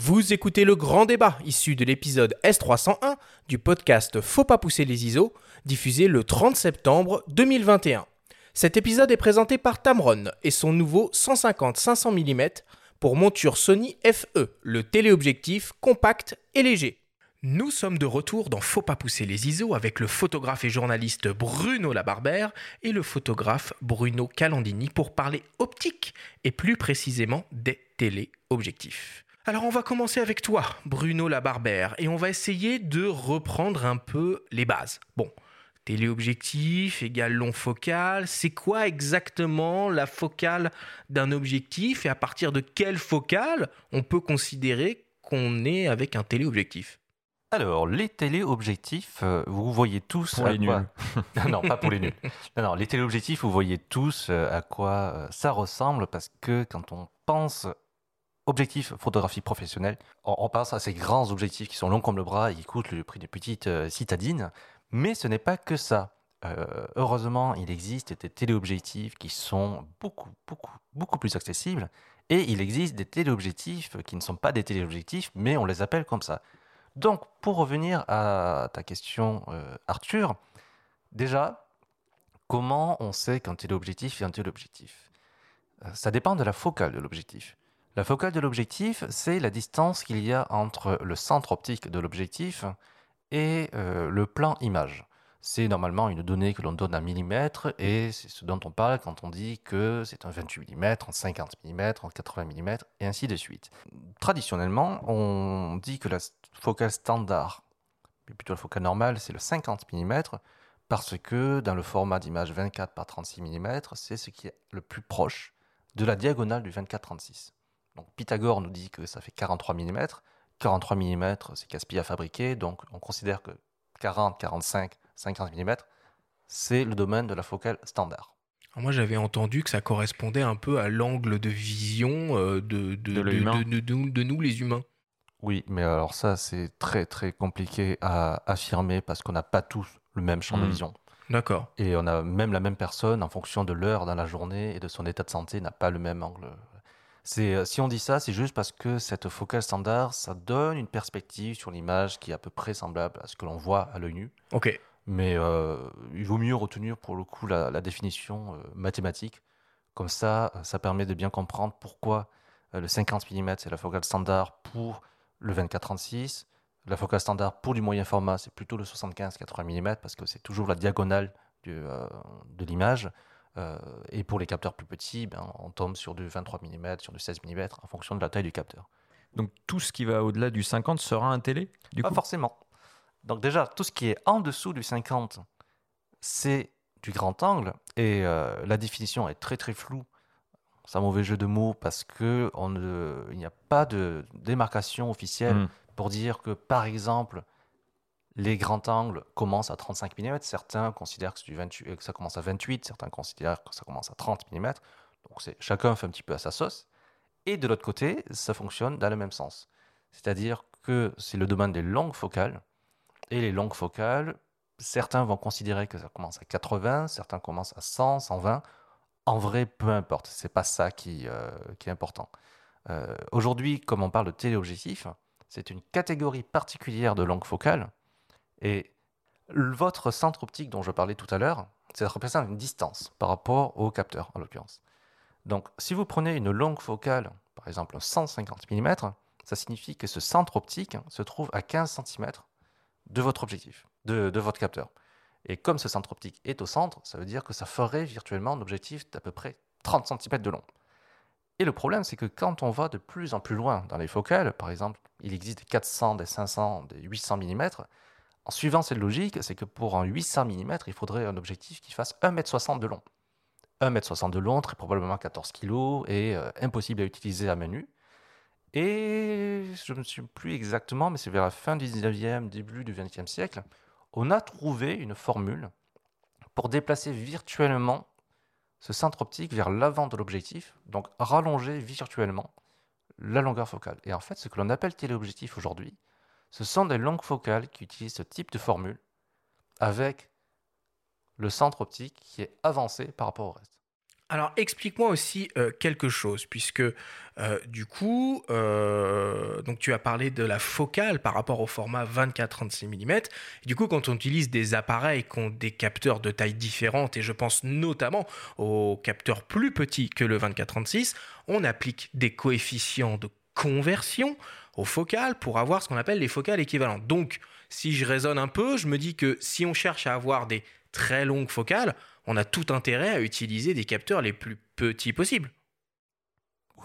Vous écoutez le grand débat issu de l'épisode S301 du podcast Faut pas pousser les ISO, diffusé le 30 septembre 2021. Cet épisode est présenté par Tamron et son nouveau 150-500 mm pour monture Sony FE, le téléobjectif compact et léger. Nous sommes de retour dans Faut pas pousser les ISO avec le photographe et journaliste Bruno Labarbère et le photographe Bruno Calandini pour parler optique et plus précisément des téléobjectifs. Alors on va commencer avec toi, Bruno Labarbère, et on va essayer de reprendre un peu les bases. Bon, téléobjectif égale long focal, c'est quoi exactement la focale d'un objectif et à partir de quelle focale on peut considérer qu'on est avec un téléobjectif? Alors, les téléobjectifs, euh, vous voyez tous Pour à les quoi... nuls. non, pas pour les nuls. Non, non, les téléobjectifs, vous voyez tous euh, à quoi euh, ça ressemble parce que quand on pense objectif photographique professionnel, on, on pense à ces grands objectifs qui sont longs comme le bras et qui coûtent le prix de petites euh, citadines. Mais ce n'est pas que ça. Euh, heureusement, il existe des téléobjectifs qui sont beaucoup, beaucoup, beaucoup plus accessibles. Et il existe des téléobjectifs qui ne sont pas des téléobjectifs, mais on les appelle comme ça. Donc, pour revenir à ta question, euh, Arthur, déjà, comment on sait qu'un téléobjectif est un téléobjectif? Euh, Ça dépend de la focale de l'objectif. La focale de l'objectif, c'est la distance qu'il y a entre le centre optique de l'objectif et euh, le plan image. C'est normalement une donnée que l'on donne à millimètre et c'est ce dont on parle quand on dit que c'est un 28 mm, en 50 mm, en 80 mm et ainsi de suite. Traditionnellement, on dit que la focale standard, mais plutôt la focale normale, c'est le 50 mm parce que dans le format d'image 24 par 36 mm, c'est ce qui est le plus proche de la diagonale du 24-36. Donc Pythagore nous dit que ça fait 43 mm. 43 mm, c'est casse-pied à fabriquer, donc on considère que 40, 45, 50 mm, c'est le domaine de la focale standard. Moi, j'avais entendu que ça correspondait un peu à l'angle de vision euh, de, de, De l'œil humain. de- de nous- de nous, les humains. Oui, mais alors ça, c'est très très compliqué à affirmer parce qu'on n'a pas tous le même champ de Mm. vision. D'accord. Et on a même la même personne, en fonction de l'heure dans la journée et de son état de santé, n'a pas le même angle. C'est, euh, si on dit ça, c'est juste parce que cette focale standard, ça donne une perspective sur l'image qui est à peu près semblable à ce que l'on voit à l'œil nu. Ok. Mais euh, il vaut mieux retenir pour le coup la, la définition euh, mathématique. Comme ça, ça permet de bien comprendre pourquoi euh, le 50 mm c'est la focale standard pour le 24-36. La focale standard pour du moyen format, c'est plutôt le 75-80 mm parce que c'est toujours la diagonale du, de l'image. Euh, et pour les capteurs plus petits, ben, on tombe sur du 23 mm, sur du 16 mm en fonction de la taille du capteur. Donc tout ce qui va au-delà du 50 sera un télé du Pas coup? forcément. Donc déjà, tout ce qui est en dessous du 50, c'est du grand angle. Et euh, la définition est très très floue. C'est un mauvais jeu de mots parce que on ne- il n'y a pas de démarcation officielle Mm. pour dire que, par exemple, les grands angles commencent à 35 mm. Certains considèrent que, c'est du 28 euh, que ça commence à 28, certains considèrent que ça commence à 30 mm. Donc chacun fait un petit peu à sa sauce. Et de l'autre côté, ça fonctionne dans le même sens. C'est-à-dire que c'est le domaine des longues focales. Et les longues focales, certains vont considérer que ça commence à 80, certains commencent à 100, 120. En vrai, peu importe. C'est pas ça qui, euh, est important. Euh, Aujourd'hui, comme on parle de téléobjectif, c'est une catégorie particulière de longue focale. Et votre centre optique dont je parlais tout à l'heure, ça représente une distance par rapport au capteur, en l'occurrence. Donc, si vous prenez une longue focale, par exemple 150 mm, ça signifie que ce centre optique se trouve à 15 cm de votre objectif, de, de votre capteur. Et comme ce centre optique est au centre, ça veut dire que ça ferait virtuellement un objectif d'à peu près 30 cm de long. Et le problème, c'est que quand on va de plus en plus loin dans les focales, par exemple, il existe des 400, des 500, des 800 mm, en suivant cette logique, c'est que pour un 800 mm, il faudrait un objectif qui fasse 1,60 m de long. 1,60 m de long, très probablement 14 kg, et euh, impossible à utiliser à main nue. Et je ne me souviens plus exactement, mais c'est vers la fin du 19e, début du 20e siècle, on a trouvé une formule pour déplacer virtuellement ce centre optique vers l'avant de l'objectif, donc rallonger virtuellement la longueur focale. Et en fait, ce que l'on appelle téléobjectif aujourd'hui, ce sont des longues focales qui utilisent ce type de formule avec le centre optique qui est avancé par rapport au reste. Alors explique-moi aussi euh, quelque chose, puisque euh, du coup, euh, donc tu as parlé de la focale par rapport au format 24-36 mm. Du coup, quand on utilise des appareils qui ont des capteurs de taille différente, et je pense notamment aux capteurs plus petits que le 24-36, on applique des coefficients de conversion aux focales pour avoir ce qu'on appelle les focales équivalentes. Donc, si je raisonne un peu, je me dis que si on cherche à avoir des très longues focales, on a tout intérêt à utiliser des capteurs les plus petits possibles.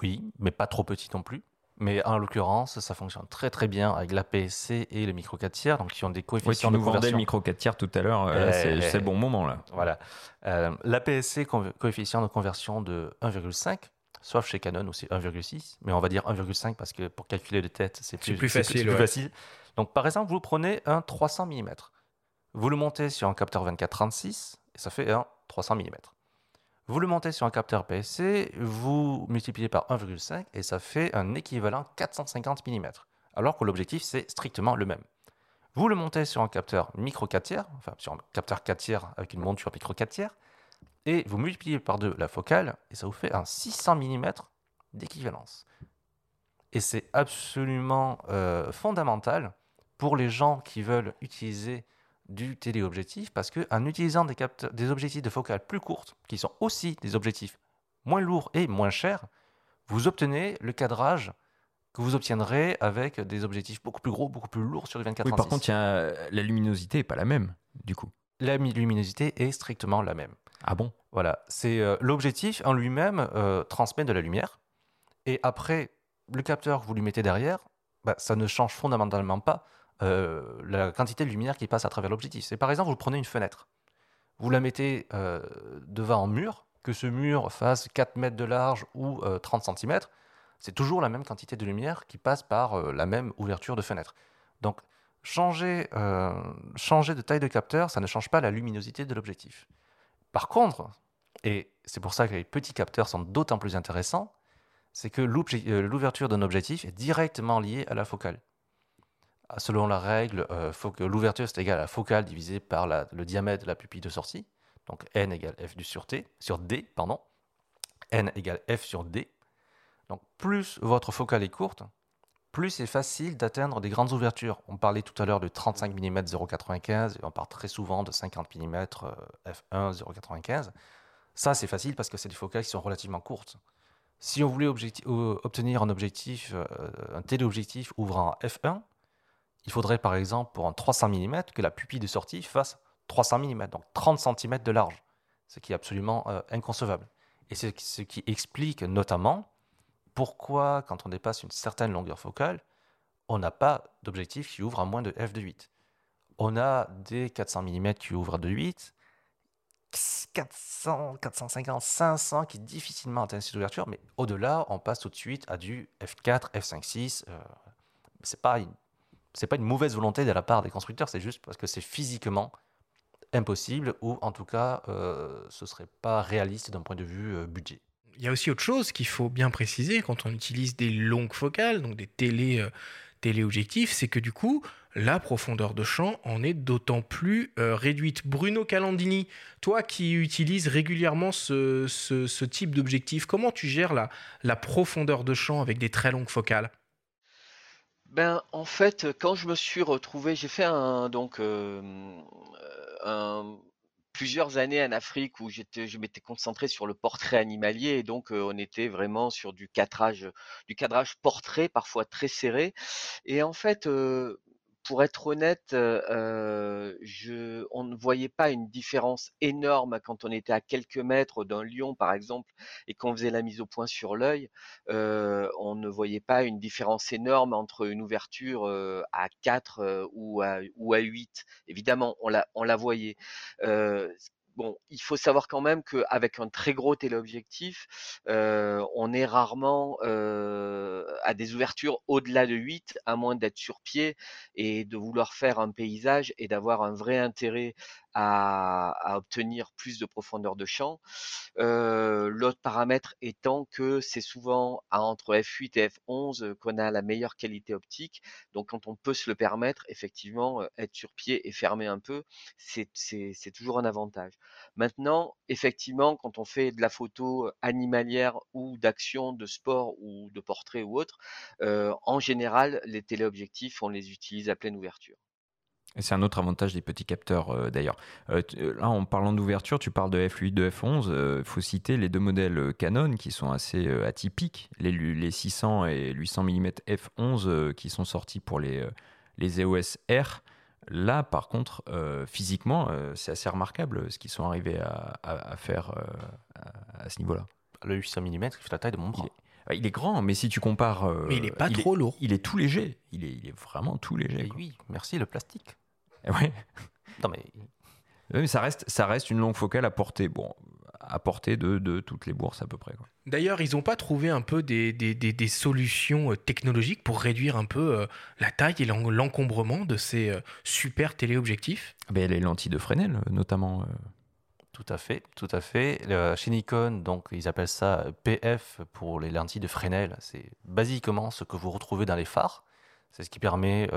Oui, mais pas trop petits non plus. Mais en l'occurrence, ça fonctionne très très bien avec l'APS-C et le micro 4 tiers, donc qui ont des Ouais, tu coefficients nous de le micro 4 tiers tout à l'heure. euh, Eh, c'est eh, le bon moment là. Voilà. Euh, L'APS-C, coefficient de conversion de 1,5, sauf chez Canon où c'est 1,6, mais on va dire 1,5 parce que pour calculer de tête, c'est plus, plus facile, plus ouais. facile. Donc par exemple, vous prenez un 300 mm. Vous le montez sur un capteur 24-36 et ça fait un 300 mm. Vous le montez sur un capteur PSC, vous multipliez par 1,5 et ça fait un équivalent 450 mm. Alors que l'objectif, c'est strictement le même. Vous le montez sur un capteur micro 4 tiers, enfin sur un capteur 4 tiers avec une monture micro 4 tiers, et vous multipliez par 2 la focale, et ça vous fait un 600 mm d'équivalence. Et c'est absolument euh, fondamental pour les gens qui veulent utiliser du téléobjectif, parce qu'en utilisant des, objectifs de focale plus courtes, qui sont aussi des objectifs moins lourds et moins chers, vous obtenez le cadrage que vous obtiendrez avec des objectifs beaucoup plus gros, beaucoup plus lourds sur du 24 Oui, par contre, y a- la luminosité n'est pas la même du coup. la mi- luminosité est strictement la même. Ah bon? Voilà, c'est euh, l'objectif en lui-même euh, transmet de la lumière, et après le capteur que vous lui mettez derrière, bah, ça ne change fondamentalement pas euh, la quantité de lumière qui passe à travers l'objectif. C'est par exemple, vous prenez une fenêtre, vous la mettez devant un mur, que ce mur fasse 4 mètres de large ou euh, 30 cm, c'est toujours la même quantité de lumière qui passe par la même ouverture de fenêtre. Donc, changer, changer de taille de capteur, ça ne change pas la luminosité de l'objectif. Par contre, et c'est pour ça que les petits capteurs sont d'autant plus intéressants, c'est que euh, l'ouverture d'un objectif est directement liée à la focale. Ah, Selon la règle, euh, l'ouverture c'est égal à la focale divisée par le diamètre de la pupille de sortie. Donc n égale f du sur, t, sur d, pardon. n égale f sur d. Donc plus votre focale est courte, plus c'est facile d'atteindre des grandes ouvertures. On parlait tout à l'heure de 35 mm 0,95 et on parle très souvent de 50 mm f1 0,95. Ça, c'est facile parce que c'est des focales qui sont relativement courtes. Si on voulait euh, obtenir un objectif, euh, un téléobjectif ouvrant à f1, il faudrait par exemple pour un 300 mm que la pupille de sortie fasse 300 mm, donc 30 cm de large, ce qui est absolument euh, inconcevable. Et c'est ce qui explique notamment pourquoi, quand on dépasse une certaine longueur focale, on n'a pas d'objectif qui ouvre à moins de f de 8. On a des 400 mm qui ouvrent à 2,8, 400, 450, 500 qui difficilement atteignent cette ouverture, mais au-delà, on passe tout de suite à du f4, f5.6. Euh, c'est pas une, pas une mauvaise volonté de la part des constructeurs, c'est juste parce que c'est physiquement impossible ou en tout cas, euh, ce serait pas réaliste d'un point de vue euh, budget. Il y a aussi autre chose qu'il faut bien préciser quand on utilise des longues focales, donc des télé, euh, téléobjectifs, c'est que du coup, la profondeur de champ en est d'autant plus euh, réduite. Bruno Calandini, toi qui utilises régulièrement ce, ce- type d'objectif, comment tu gères la, la profondeur de champ avec des très longues focales? Ben, en fait, quand je me suis retrouvé, j'ai fait un donc euh, un- plusieurs années en Afrique où j'étais, je m'étais concentré sur le portrait animalier et donc on était vraiment sur du cadrage, du cadrage portrait, parfois très serré. Et en fait, euh, pour être honnête, euh, euh, je, on ne voyait pas une différence énorme quand on était à quelques mètres d'un lion, par exemple, et qu'on faisait la mise au point sur l'œil. Euh, on ne voyait pas une différence énorme entre une ouverture euh, à 4 euh, ou, à, ou à 8. Évidemment, on la, on la voyait. Bon, il faut savoir quand même qu'avec un très gros téléobjectif, euh, on est rarement euh, à des ouvertures au-delà de 8, à moins d'être sur pied et de vouloir faire un paysage et d'avoir un vrai intérêt à, à obtenir plus de profondeur de champ. Euh, L'autre paramètre étant que c'est souvent à entre f8 et f11 qu'on a la meilleure qualité optique. Donc quand on peut se le permettre, effectivement, être sur pied et fermer un peu, c'est toujours un avantage. Maintenant, effectivement, quand on fait de la photo animalière ou d'action, de sport ou de portrait ou autre, euh, en général, les téléobjectifs, on les utilise à pleine ouverture. Et c'est un autre avantage des petits capteurs euh, d'ailleurs. Euh, là, en parlant d'ouverture, tu parles de F8, de F11. Il faut citer les deux modèles Canon qui sont assez atypiques, les, les 600 et 800 mm F11 qui sont sortis pour les, les EOS R. Là, par contre, physiquement, c'est assez remarquable ce qu'ils sont arrivés à, faire à, ce niveau-là. Le 800 mm, il fait la taille de mon bras. Il est grand, mais si tu compares. mais il est pas trop lourd. Il est tout léger. Il est, il est vraiment tout léger. oui, merci le plastique. Ouais. Non, mais. mais ça reste, ça reste une longue focale à portée, bon, à portée de, de toutes les bourses à peu près. D'ailleurs, ils n'ont pas trouvé un peu des, des, des, solutions euh, technologiques pour réduire un peu euh, la taille et l'encombrement de ces euh, super téléobjectifs? Ben, Les lentilles de Fresnel, notamment. Tout à fait, tout à fait. chez Nikon, donc ils appellent ça PF pour les lentilles de Fresnel. C'est basiquement ce que vous retrouvez dans les phares. C'est ce qui permet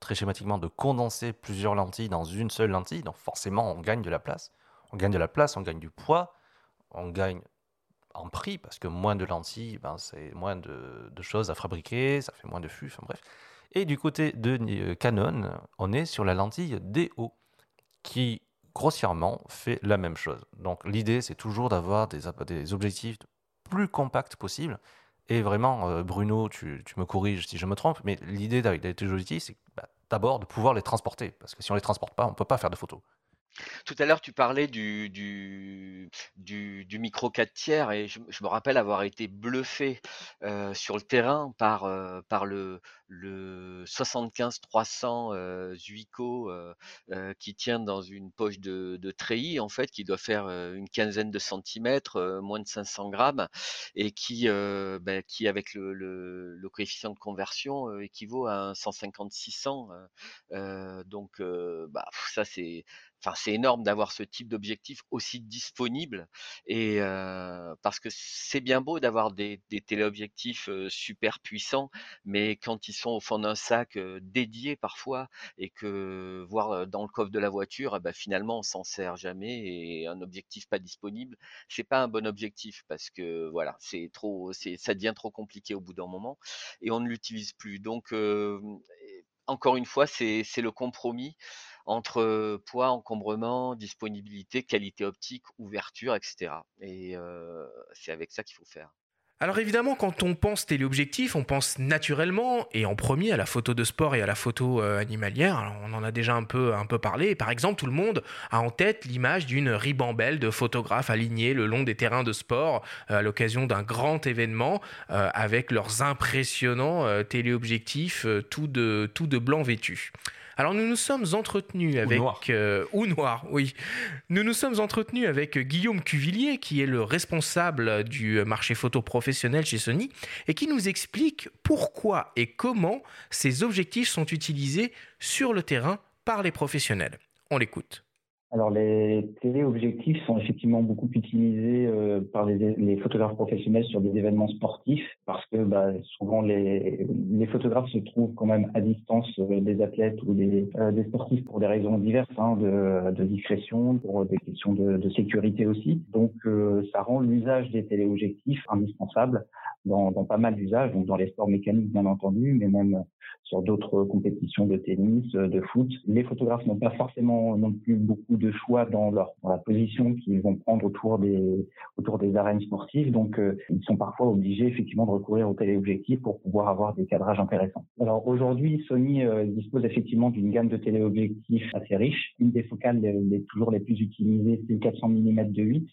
très schématiquement de condenser plusieurs lentilles dans une seule lentille. Donc forcément, on gagne de la place. On gagne de la place, on gagne du poids, on gagne en prix parce que moins de lentilles, ben, c'est moins de, choses à fabriquer, ça fait moins de fûts, enfin bref. Et du côté de euh, Canon, on est sur la lentille DO qui grossièrement fait la même chose. Donc l'idée, c'est toujours d'avoir des, des objectifs plus compacts possible et vraiment, euh, Bruno, tu, me corriges si je me trompe, mais l'idée avec les objectifs, c'est d'abord de pouvoir les transporter. Parce que si on ne les transporte pas, on ne peut pas faire de photos. Tout à l'heure, tu parlais du, du, micro 4 tiers et je, me rappelle avoir été bluffé euh, sur le terrain par, euh, par le, le 75-300 euh, Zuico qui tient dans une poche de, de treillis, en fait, qui doit faire une quinzaine de centimètres, moins de 500 grammes, et qui, ben, qui avec le, le, coefficient de conversion, équivaut à un 150-600. donc, bah, ça, c'est Enfin, c'est énorme d'avoir ce type d'objectif aussi disponible et parce que c'est bien beau d'avoir des, téléobjectifs super puissants, mais quand ils sont au fond d'un sac dédié parfois et que voir dans le coffre de la voiture, eh ben, finalement on s'en sert jamais et un objectif pas disponible, c'est pas un bon objectif parce que voilà, c'est trop, c'est ça devient trop compliqué au bout d'un moment et on ne l'utilise plus. Donc encore une fois, c'est le compromis entre poids, encombrement, disponibilité, qualité optique, ouverture, etc. Et c'est avec ça qu'il faut faire. Alors évidemment, quand on pense téléobjectif, on pense naturellement et en premier à la photo de sport et à la photo animalière. on en a déjà un peu, parlé. Par exemple, tout le monde a en tête l'image d'une ribambelle de photographes alignés le long des terrains de sport à l'occasion d'un grand événement avec leurs impressionnants téléobjectifs tout de blanc vêtus. Alors nous nous sommes entretenus avec... Euh, ou noir, oui. Nous nous sommes entretenus avec Guillaume Cuvillier, qui est le responsable du marché photo professionnel chez Sony, et qui nous explique pourquoi et comment ces objectifs sont utilisés sur le terrain par les professionnels. On l'écoute. Alors les téléobjectifs sont effectivement beaucoup utilisés euh, par les, photographes professionnels sur des événements sportifs parce que bah, souvent les, les, photographes se trouvent quand même à distance euh, des athlètes ou des, euh, des, sportifs pour des raisons diverses, hein, de, de, discrétion, pour des questions de, de sécurité aussi. Donc ça rend l'usage des téléobjectifs indispensable dans, dans pas mal d'usages, donc dans les sports mécaniques bien entendu, mais même sur d'autres compétitions de tennis, de foot. Les photographes n'ont pas forcément non plus beaucoup de choix dans leur la position qu'ils vont prendre autour des autour des arènes sportives, donc euh, ils sont parfois obligés effectivement de recourir au téléobjectif pour pouvoir avoir des cadrages intéressants. Alors aujourd'hui, Sony euh, dispose effectivement d'une gamme de téléobjectifs assez riche. Une des focales les, toujours les plus utilisées, c'est le 400 mm de 8.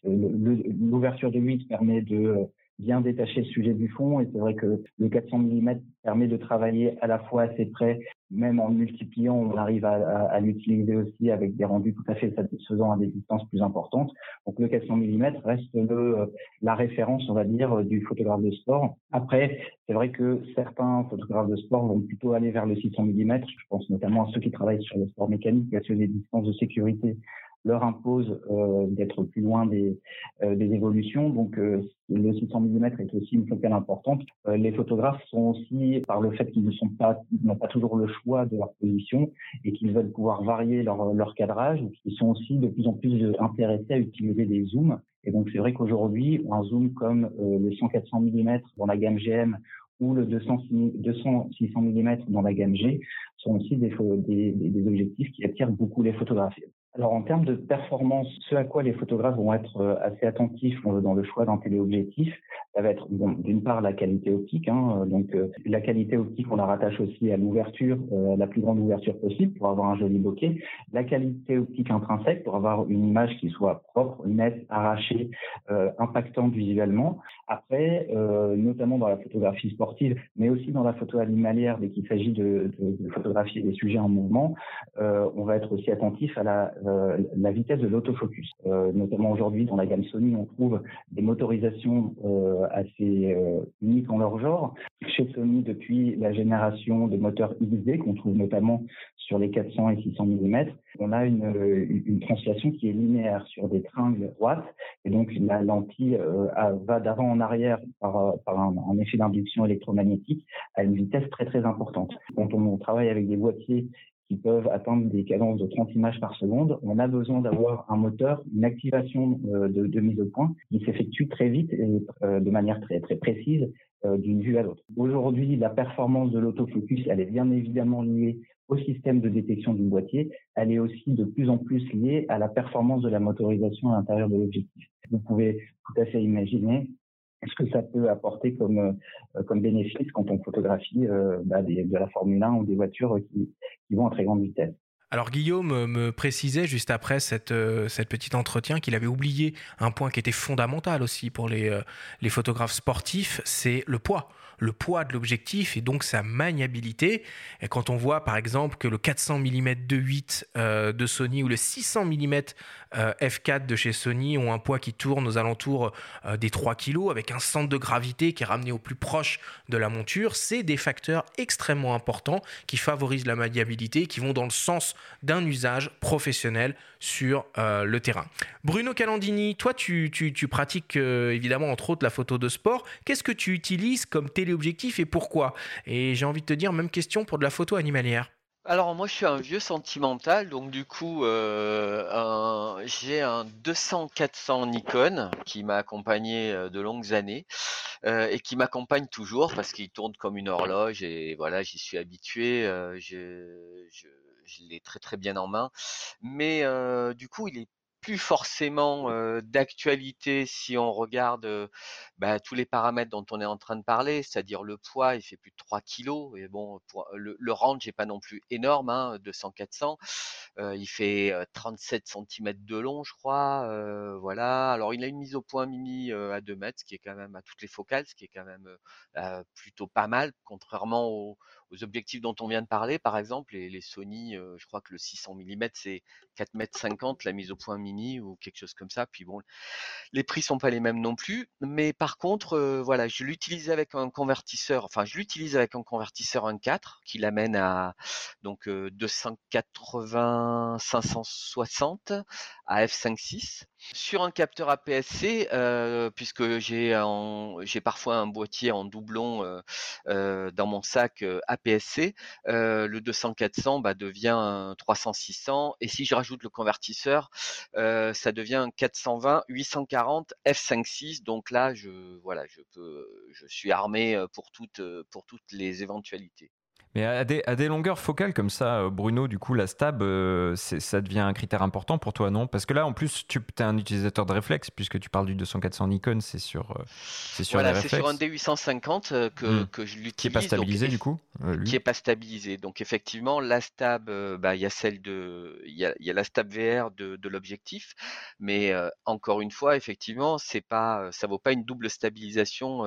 L'ouverture de 8 permet de bien détacher le sujet du fond. Et c'est vrai que le 400 mm permet de travailler à la fois assez près, même en multipliant, on arrive à, l'utiliser aussi avec des rendus tout à fait satisfaisants à des distances plus importantes. Donc le 400 mm reste le, la référence, on va dire, du photographe de sport. Après, c'est vrai que certains photographes de sport vont plutôt aller vers le 600 mm. Je pense notamment à ceux qui travaillent sur le sport mécanique, à ceux des distances de sécurité leur impose euh, d'être plus loin des, euh, des évolutions. Donc euh, le 600 mm est aussi une focale importante. les photographes sont aussi, par le fait qu'ils ne sont pas, n'ont pas toujours le choix de leur position et qu'ils veulent pouvoir varier leur, leur cadrage, ils sont aussi de plus en plus intéressés à utiliser des zooms. Et donc c'est vrai qu'aujourd'hui, un zoom comme le 100-400 mm dans la gamme GM ou le 200, 200 600 mm dans la gamme G sont aussi des, des, des, objectifs qui attirent beaucoup les photographes. Alors en termes de performance, ce à quoi les photographes vont être euh, assez attentifs euh, dans le choix d'un téléobjectif, ça va être bon, d'une part la qualité optique. Hein, euh, donc la qualité optique, on la rattache aussi à l'ouverture, la plus grande ouverture possible pour avoir un joli bokeh. La qualité optique intrinsèque pour avoir une image qui soit propre, nette, arrachée, impactante visuellement. Après, notamment dans la photographie sportive, mais aussi dans la photo animalière, dès qu'il s'agit de, de, de, photographier des sujets en mouvement, on va être aussi attentif à la euh, la vitesse de l'autofocus. Euh, notamment aujourd'hui, dans la gamme Sony, on trouve des motorisations euh, assez uniques en leur genre. Chez Sony, depuis la génération de moteurs XD, qu'on trouve notamment sur les 400 et 600 mm, on a une, translation qui est linéaire sur des tringles droites. Et donc, la lentille va d'avant en arrière par, un, effet d'induction électromagnétique à une vitesse très, très importante. Quand on travaille avec des boîtiers qui peuvent atteindre des cadences de 30 images par seconde, on a besoin d'avoir un moteur, une activation euh, de, mise au point qui s'effectue très vite et euh, de manière très, très précise euh, d'une vue à l'autre. Aujourd'hui, la performance de l'autofocus, elle est bien évidemment liée au système de détection du boîtier. Elle est aussi de plus en plus liée à la performance de la motorisation à l'intérieur de l'objectif. Vous pouvez tout à fait imaginer ce que ça peut apporter comme, euh, comme bénéfice quand on photographie euh, bah, de la Formule 1 ou des voitures qui, qui vont à très grande vitesse. Alors Guillaume me précisait juste après cette, euh, cette petit entretien qu'il avait oublié un point qui était fondamental aussi pour les, les photographes sportifs, c'est le poids le poids de l'objectif et donc sa maniabilité. Et quand on voit par exemple que le 400 mm 2.8 euh, de Sony ou le 600 mm euh, f4 de chez Sony ont un poids qui tourne aux alentours euh, des 3 kg avec un centre de gravité qui est ramené au plus proche de la monture, c'est des facteurs extrêmement importants qui favorisent la maniabilité, qui vont dans le sens d'un usage professionnel sur le terrain. Bruno Calandini, toi tu, pratiques évidemment entre autres la photo de sport. Qu'est-ce que tu utilises comme téléobjectif et pourquoi? Et j'ai envie de te dire, même question pour de la photo animalière. Alors moi je suis un vieux sentimental, donc du coup euh, j'ai un 200-400 Nikon qui m'a accompagné euh, de longues années euh, et qui m'accompagne toujours parce qu'il tourne comme une horloge et voilà j'y suis habitué, je, je l'ai très très bien en main. Mais du coup il est plus forcément d'actualité si on regarde bah, tous les paramètres dont on est en train de parler, c'est-à-dire le poids, il fait plus de 3 kilos et bon, le, range n'est pas non plus énorme, hein, 200-400, il fait 37 cm de long, je crois, voilà. Alors il a une mise au point Mimi à 2 mètres, ce qui est quand même à toutes les focales, ce qui est quand même plutôt pas mal, contrairement aux, objectifs dont on vient de parler, par exemple, les, les Sony, euh, je crois que le 600 mm c'est 4 mètres 50 la mise au point mini ou quelque chose comme ça. Puis bon, les prix sont pas les mêmes non plus, mais par contre, euh, voilà, je l'utilise avec un convertisseur, enfin je l'utilise avec un convertisseur 1.4 qui l'amène à donc 280 euh, 560 à f5.6 sur un capteur APS-C, puisque j'ai parfois un boîtier en doublon dans mon sac APS-C, le 200-400 bah, devient 300-600 et si je rajoute le convertisseur, ça devient 420-840 f5.6. Donc là, je voilà, je suis armé pour toutes les éventualités. Mais à des, à des, longueurs focales comme ça, euh, Bruno, du coup, la stab, euh, ça devient un critère important pour toi, non? Parce que là, en plus, tu es un utilisateur de réflexe, puisque tu parles du 200-400 Nikon, c'est sur, euh, c'est sur voilà, c'est sur un D850 que, hmm. que je l'utilise. Qui n'est pas stabilisé, du coup Qui n'est pas stabilisé. Donc, effectivement, la stab, bah, il y a celle de. Il y a, y a, la stab VR de, de l'objectif, mais encore une fois, effectivement, c'est pas, ça vaut pas une double stabilisation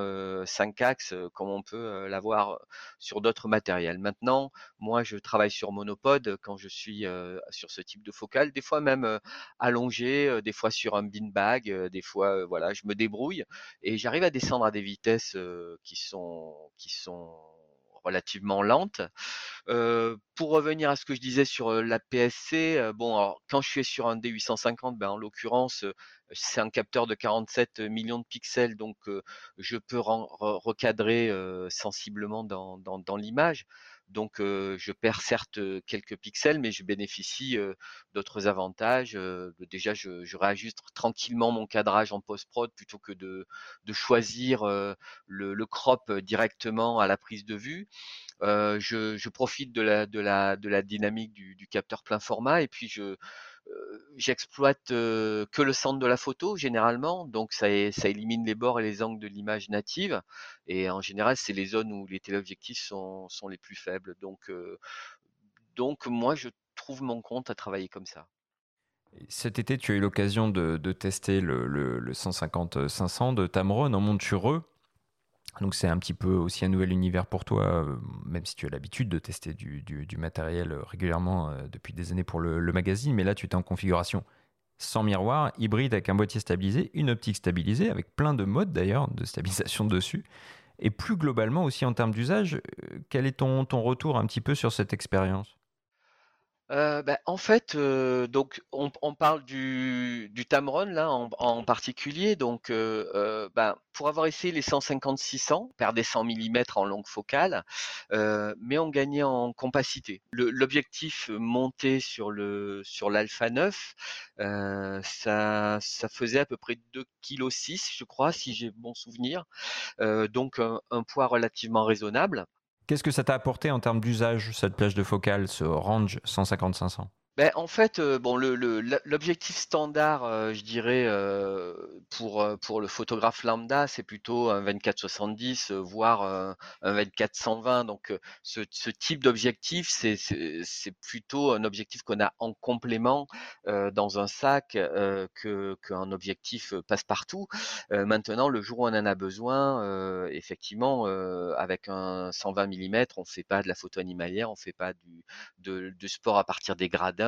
5 axes comme on peut l'avoir sur d'autres matériels. Maintenant, moi, je travaille sur monopode quand je suis sur ce type de focale, des fois même allongé, des fois sur un beanbag, des fois, voilà, je me débrouille et j'arrive à descendre à des vitesses qui sont qui sont relativement lentes. pour revenir à ce que je disais sur la PSC, bon, quand je suis sur un D850, ben, en l'occurrence, c'est un capteur de 47 millions de pixels, donc je peux recadrer sensiblement dans, l'image. Donc je perds certes quelques pixels, mais je bénéficie d'autres avantages. déjà, je, je, réajuste tranquillement mon cadrage en post-prod plutôt que de, de choisir le, le, crop directement à la prise de vue. Je, je, profite de la, de la, de la dynamique du, du capteur plein format et puis je j'exploite que le centre de la photo généralement, donc ça, élimine les bords et les angles de l'image native. Et en général, c'est les zones où les téléobjectifs sont, les plus faibles. Donc, donc moi, je trouve mon compte à travailler comme ça. Cet été, tu as eu l'occasion de, tester le, le, le 150-500 de Tamron en montureux. Donc c'est un petit peu aussi un nouvel univers pour toi, euh, même si tu as l'habitude de tester du, matériel euh, régulièrement euh, depuis des années pour le, magazine, mais là tu es en configuration sans miroir, hybride avec un boîtier stabilisé, une optique stabilisée, avec plein de modes d'ailleurs de stabilisation dessus. Et plus globalement aussi en termes d'usage, quel est ton, ton retour un petit peu sur cette expérience? Bah, en fait, donc on on parle du du Tamron là en en particulier donc ben, pour avoir essayé les 150-600, perdait 100 mm en longue focale, mais on gagnait en compacité. l'objectif monté sur le sur l'Alpha 9, ça ça faisait à peu près 2 kg je crois, si j'ai bon souvenir, donc un poids relativement raisonnable. Qu'est-ce que ça t'a apporté en termes d'usage, cette plage de focale, ce range 150-500 ben, en fait, euh, bon, le, l'objectif standard, euh, je dirais, euh, pour, pour le photographe lambda, c'est plutôt un 24-70, voire un 24-120. Donc, ce, ce type d'objectif, c'est, c'est, plutôt un objectif qu'on a en complément dans un sac que qu'un objectif passe-partout. maintenant, le jour où on en a besoin, effectivement, avec un 120 mm, on fait pas de la photo animalière, on fait pas du, de, de sport à partir des gradins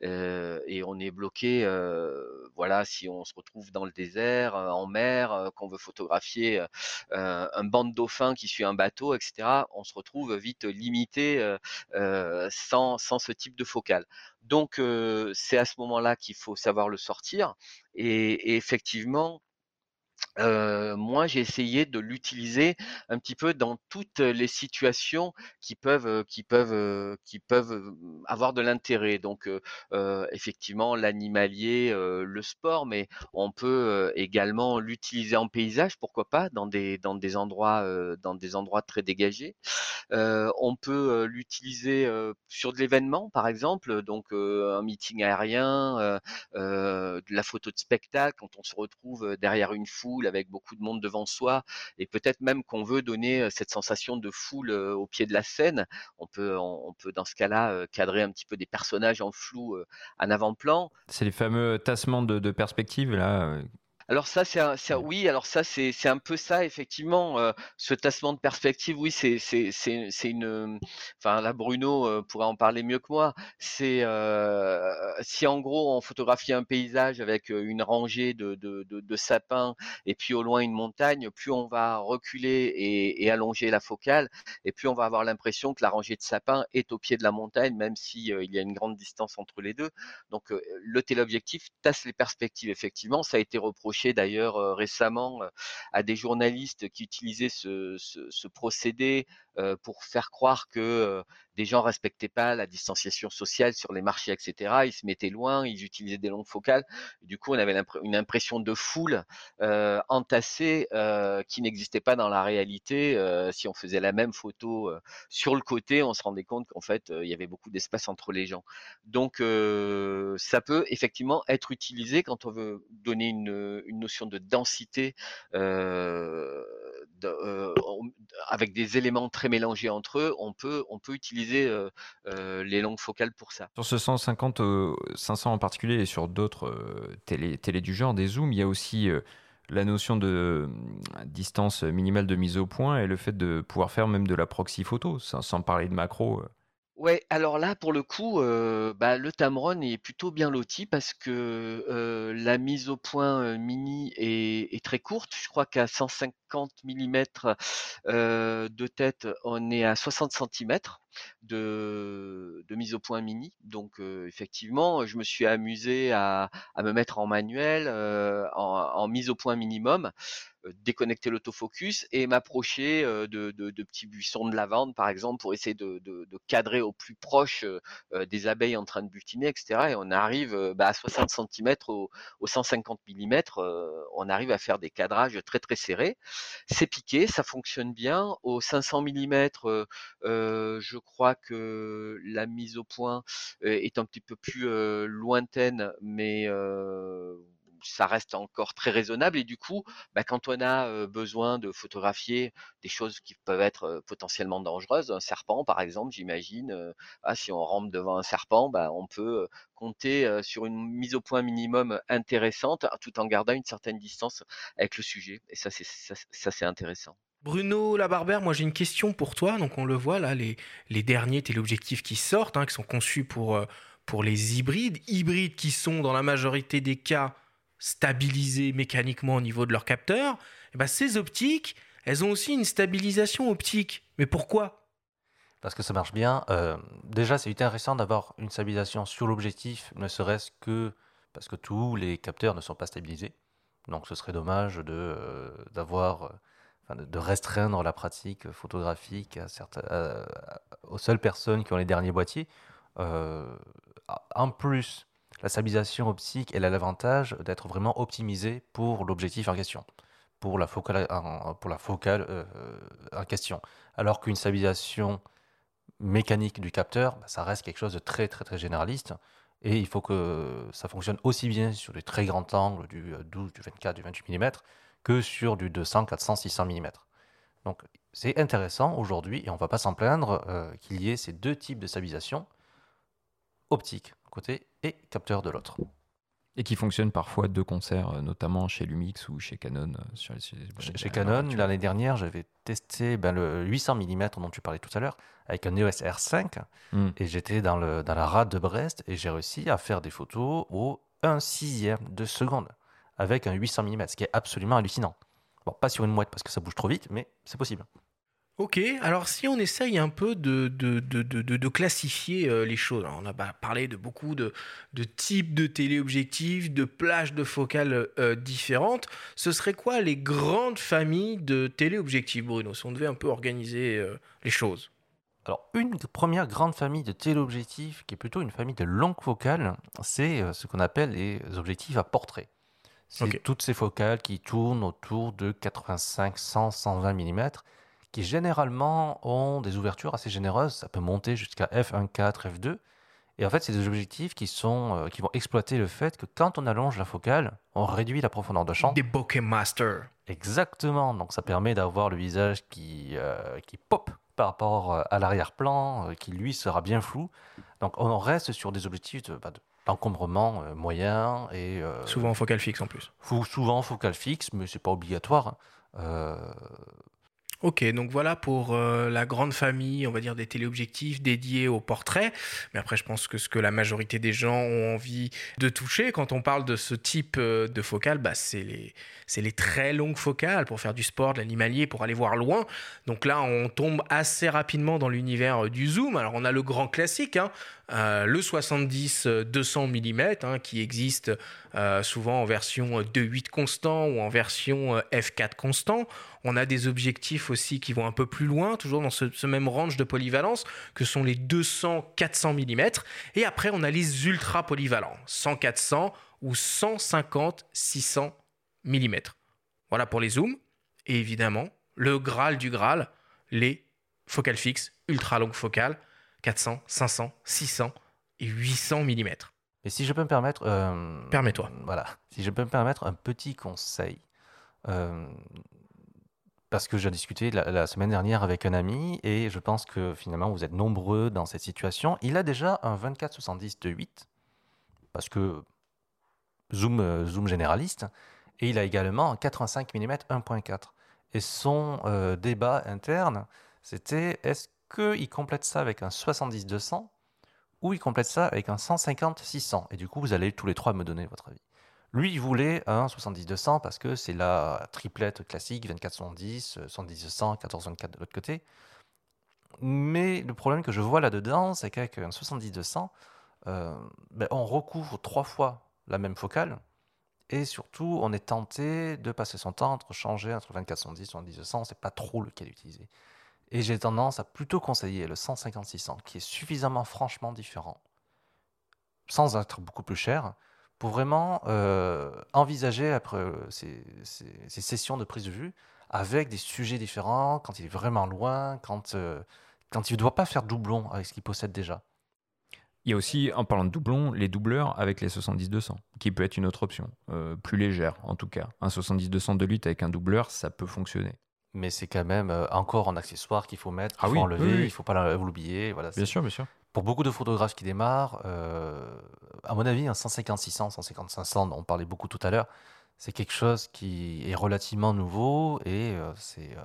et on est bloqué. voilà, si on se retrouve dans le désert, en mer, qu'on veut photographier un banc de dauphins qui suit un bateau, etc. On se retrouve vite limité sans, sans ce type de focale. Donc c'est à ce moment-là qu'il faut savoir le sortir. et effectivement, moi, j'ai essayé de l'utiliser un petit peu dans toutes les situations qui peuvent, qui peuvent, qui peuvent avoir de l'intérêt. Donc, effectivement, l'animalier, le sport, mais on peut également l'utiliser en paysage, pourquoi pas, dans des, dans des endroits, dans des endroits très dégagés. on peut l'utiliser sur de l'événement, par exemple, donc un meeting aérien, de la photo de spectacle, quand on se retrouve derrière une foule avec beaucoup de monde devant soi, et peut-être même qu'on veut donner cette sensation de foule au pied de la scène. On peut, on, peut dans ce cas-là cadrer un petit peu des personnages en flou en avant-plan. C'est les fameux tassements de, de perspective là alors ça, c'est un, oui, alors ça, c'est un peu ça, effectivement. Euh, ce tassement de perspective, oui, c'est une. Enfin, là, Bruno euh, pourrait en parler mieux que moi. C'est euh, si en gros on photographie un paysage avec une rangée de, de, de, sapins et puis au loin une montagne, plus on va reculer et, et allonger la focale, et plus on va avoir l'impression que la rangée de sapins est au pied de la montagne, même si il y a une grande distance entre les deux. Donc le téléobjectif tasse les perspectives. Effectivement, ça a été reproché d'ailleurs récemment à des journalistes qui utilisaient ce, procédé pour faire croire que des gens respectaient pas la distanciation sociale sur les marchés, etc. Ils se mettaient loin, ils utilisaient des longues focales. Du coup, on avait une impression de foule euh, entassée euh, qui n'existait pas dans la réalité. Euh, si on faisait la même photo sur le côté, on se rendait compte qu'en fait, il y avait beaucoup d'espace entre les gens. Donc, ça peut effectivement être utilisé quand on veut donner une notion de densité. Avec des éléments très mélangés entre eux, on peut, utiliser les longues focales pour ça. Sur ce 150, 500 en particulier et sur d'autres télé, télé, du genre, des zooms, il y a aussi la notion de distance minimale de mise au point et le fait de pouvoir faire même de la proxy photo, sans, sans parler de macro. Ouais, alors là, pour le coup, bah, le Tamron est plutôt bien loti parce que la mise au point mini est, très courte. Je crois qu'à 150 mm de tête, on est à 60 cm de, mise au point mini. Donc effectivement, je me suis amusé à, me mettre en manuel, en, mise au point minimum. Euh, déconnecter l'autofocus et m'approcher euh, de, petits buissons de lavande, par exemple, pour essayer de, cadrer au plus proche euh, des abeilles en train de butiner, etc. Et on arrive bah, à 60 cm au, 150 mm, on arrive à faire des cadrages très très serrés. C'est piqué, ça fonctionne bien. Au 500 mm, je crois que la mise au point est un petit peu plus lointaine, mais ça reste encore très raisonnable. Et du coup, bah, quand on a besoin de photographier des choses qui peuvent être potentiellement dangereuses, un serpent par exemple, j'imagine, ah, si on rentre devant un serpent, bah, on peut compter sur une mise au point minimum intéressante tout en gardant une certaine distance avec le sujet. Et ça, c'est ça, c'est intéressant. Bruno Labarbère, moi j'ai une question pour toi. Donc on le voit là, les, les derniers téléobjectifs qui sortent, hein, qui sont conçus pour, pour les hybrides, hybrides qui sont dans la majorité des cas stabilisées mécaniquement au niveau de leur capteur, et eh ben ces optiques, elles ont aussi une stabilisation optique. Mais pourquoi? Parce que ça marche bien. Euh, déjà, c'est intéressant d'avoir une stabilisation sur l'objectif, ne serait-ce que parce que tous les capteurs ne sont pas stabilisés. Donc ce serait dommage de, euh, euh, de, restreindre la pratique photographique à certains, aux seules personnes qui ont les derniers boîtiers. en plus, la stabilisation optique, elle a l'avantage d'être vraiment optimisée pour l'objectif en question, pour la focale, en, euh, en question. Alors qu'une stabilisation mécanique du capteur, bah, ça reste quelque chose de très très très généraliste. Et il faut que ça fonctionne aussi bien sur des très grands angles du 12, du 24, du 28 mm que sur du 200, 400, 600 mm. Donc c'est intéressant aujourd'hui, et on ne va pas s'en plaindre, euh, qu'il y ait ces deux types de stabilisation optique côté et capteur de l'autre. Et qui fonctionne parfois de concert, euh, notamment chez Lumix ou chez Canon. Euh, chez, Canon, l'année dernière, j'avais testé ben, le 800 mm dont tu parlais tout à l'heure avec un EOS R5 hmm. et j'étais dans, le, dans la rade de Brest et j'ai réussi à faire des photos au 1 sixième de seconde avec un 800 mm, ce qui est absolument hallucinant. Bon, pas sur une mouette parce que ça bouge trop vite, mais c'est possible. Ok, alors si on essaye un peu de, de, classifier euh, les choses, on a parlé de beaucoup de, types de téléobjectifs, de plages de focales euh, différentes, ce serait quoi les grandes familles de téléobjectifs, Bruno, si on devait un peu organiser euh, les choses? Alors, une première grande famille de téléobjectifs, qui est plutôt une famille de longues focales, c'est ce qu'on appelle les objectifs à portrait. C'est toutes ces focales qui tournent autour de 85, 100, 120 mm qui généralement ont des ouvertures assez généreuses. Ça peut monter jusqu'à f1.4, f2. Et en fait, c'est des objectifs qui, sont, euh, qui vont exploiter le fait que quand on allonge la focale, on réduit la profondeur de champ. Des bokeh master. Exactement. Donc ça permet d'avoir le visage qui, euh, qui pop par rapport euh, à l'arrière-plan, qui lui sera bien flou. Donc on reste sur des objectifs bah, d'encombrement moyen et souvent en focale fixe en plus. Souvent en focale fixe, mais c'est pas obligatoire. Ok, donc voilà pour euh, la grande famille, on va dire, des téléobjectifs dédiés au portrait. Mais après, je pense que ce que la majorité des gens ont envie de toucher quand on parle de ce type euh, de focale, bah, c'est les, très longues focales pour faire du sport, de l'animalier, pour aller voir loin. Donc là, on tombe assez rapidement dans l'univers euh, du zoom. Alors on a le grand classique, hein, le 70-200 mm, qui existe souvent en version 2.8 constant ou en version f4 constant. On a des objectifs aussi qui vont un peu plus loin, toujours dans ce, même range de polyvalence, que sont les 200-400 mm. Et après, on a les ultra polyvalents, 100-400 ou 150-600 mm. Voilà pour les zooms. Et évidemment, le Graal du Graal, les focales fixes, ultra longues focales, 400, 500, 600 et 800 mm. Et si je peux me permettre. Euh, Permets-toi. Voilà. Si je peux me permettre un petit conseil. Euh, parce que j'ai discuté la, semaine dernière avec un ami et je pense que finalement vous êtes nombreux dans cette situation. Il a déjà un 24-70 de 8 parce que zoom, euh, zoom généraliste et il a également un 85 mm 1.4. Et son débat interne, c'était est-ce qu'il complète ça avec un 70-200 ou il complète ça avec un 150-600. Et du coup, vous allez tous les trois me donner votre avis. Lui, il voulait un 70-200 parce que c'est la triplette classique, 24-70, 70-200, 14-24 de l'autre côté. Mais le problème que je vois là-dedans, c'est qu'avec un 70-200, euh, ben, on recouvre trois fois la même focale. Et surtout, on est tenté de passer son temps entre changer entre 24-70 et 70-200. On ne sait pas trop lequel utiliser. Et j'ai tendance à plutôt conseiller le 150-600, qui est suffisamment franchement différent, sans être beaucoup plus cher, pour vraiment euh, envisager après euh, ces, sessions de prise de vue avec des sujets différents, quand il est vraiment loin, quand, euh, quand il ne doit pas faire doublon avec ce qu'il possède déjà. Il y a aussi, en parlant de doublon, les doubleurs avec les 70-200, qui peut être une autre option, plus légère en tout cas. Un 70-200 de lutte avec un doubleur, ça peut fonctionner mais c'est quand même encore un accessoire qu'il faut mettre, qu'il ah faut enlever, il ne faut pas l'oublier. Voilà, bien sûr, bien sûr. Pour beaucoup de photographes qui démarrent, euh, à mon avis, un 150-600, 150-500, on parlait beaucoup tout à l'heure, c'est quelque chose qui est relativement nouveau et euh, c'est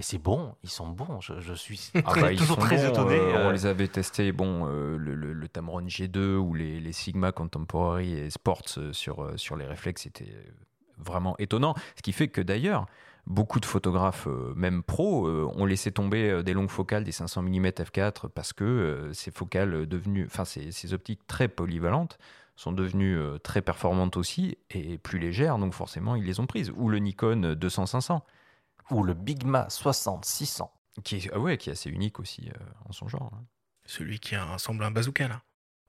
et c'est bon, ils sont bons. Je, suis ah bah, toujours très étonné. on les avait testés, bon, le, le, Tamron G2 ou les, les, Sigma Contemporary et Sports sur, sur les réflexes, c'était vraiment étonnant. Ce qui fait que d'ailleurs, beaucoup de photographes, euh, même pro, euh, ont laissé tomber euh, des longues focales des 500 mm f4 parce que ces focales devenues, enfin ces, optiques très polyvalentes sont devenues très performantes aussi et plus légères, donc forcément ils les ont prises. Ou le Nikon 200-500. Ou le Bigma 60-600. Qui est, ah ouais, qui est assez unique aussi en son genre. Hein. Celui qui ressemble à un bazooka là.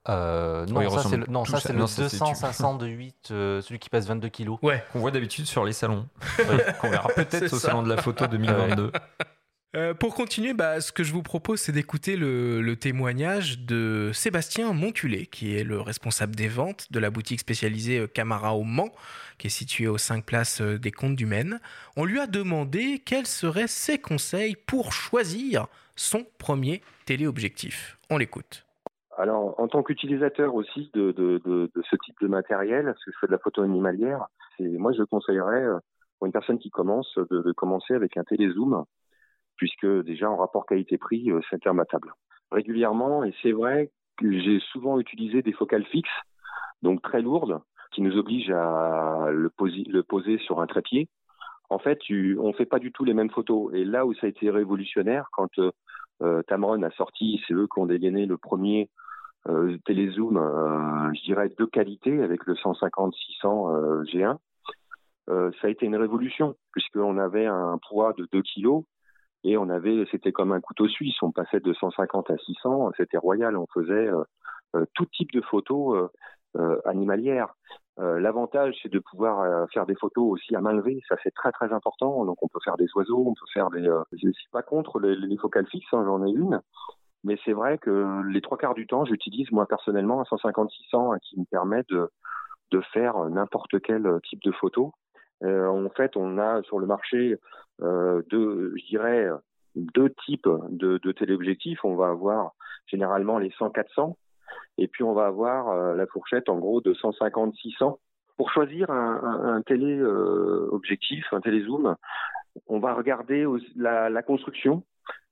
Euh, non, ça, c'est le, non, ça, c'est le 200 500 de 8, celui qui pèse 22 kilos. Ouais. Qu'on voit d'habitude sur les salons. Qu'on verra peut-être au salon de la photo 2022. Euh, pour continuer, bah, ce que je vous propose, c'est d'écouter le, témoignage de Sébastien Montulet, qui est le responsable des ventes de la boutique spécialisée euh, Camara au Mans, qui est située aux 5 places euh, des Comptes du Maine. On lui a demandé quels seraient ses conseils pour choisir son premier téléobjectif. On l'écoute. Alors, en tant qu'utilisateur aussi de, ce type de matériel, parce que je fais de la photo animalière, moi je conseillerais euh, pour une personne qui commence de, commencer avec un télézoom, puisque déjà en rapport qualité-prix, euh, c'est intermatable. Régulièrement, et c'est vrai que j'ai souvent utilisé des focales fixes, donc très lourdes, qui nous obligent à le poser, sur un trépied. En fait, on fait pas du tout les mêmes photos. Et là où ça a été révolutionnaire, quand euh, Tamron a sorti, c'est eux qui ont dégainé le premier euh, télézoom, euh, je dirais, de qualité avec le 150-600 euh, G1. ça a été une révolution puisqu'on avait un poids de 2 kilos et on avait, c'était comme un couteau suisse. On passait de 150 à 600, c'était royal. On faisait tout type de photos animalières. L'avantage, c'est de pouvoir faire des photos aussi à main levée. Ça, c'est très très important. Donc, on peut faire des oiseaux, on peut faire des. je ne suis pas contre les, les focales fixes. Hein, J'en ai une, mais c'est vrai que les trois quarts du temps, j'utilise moi personnellement un 150-600 hein, qui me permet de, faire n'importe quel type de photo. Euh, en fait, on a sur le marché euh, deux, je dirais, deux types de, téléobjectifs. On va avoir généralement les 100-400 et puis on va avoir euh, la fourchette en gros de 150-600. Pour choisir un, téléobjectif, un télézoom, on va regarder la construction,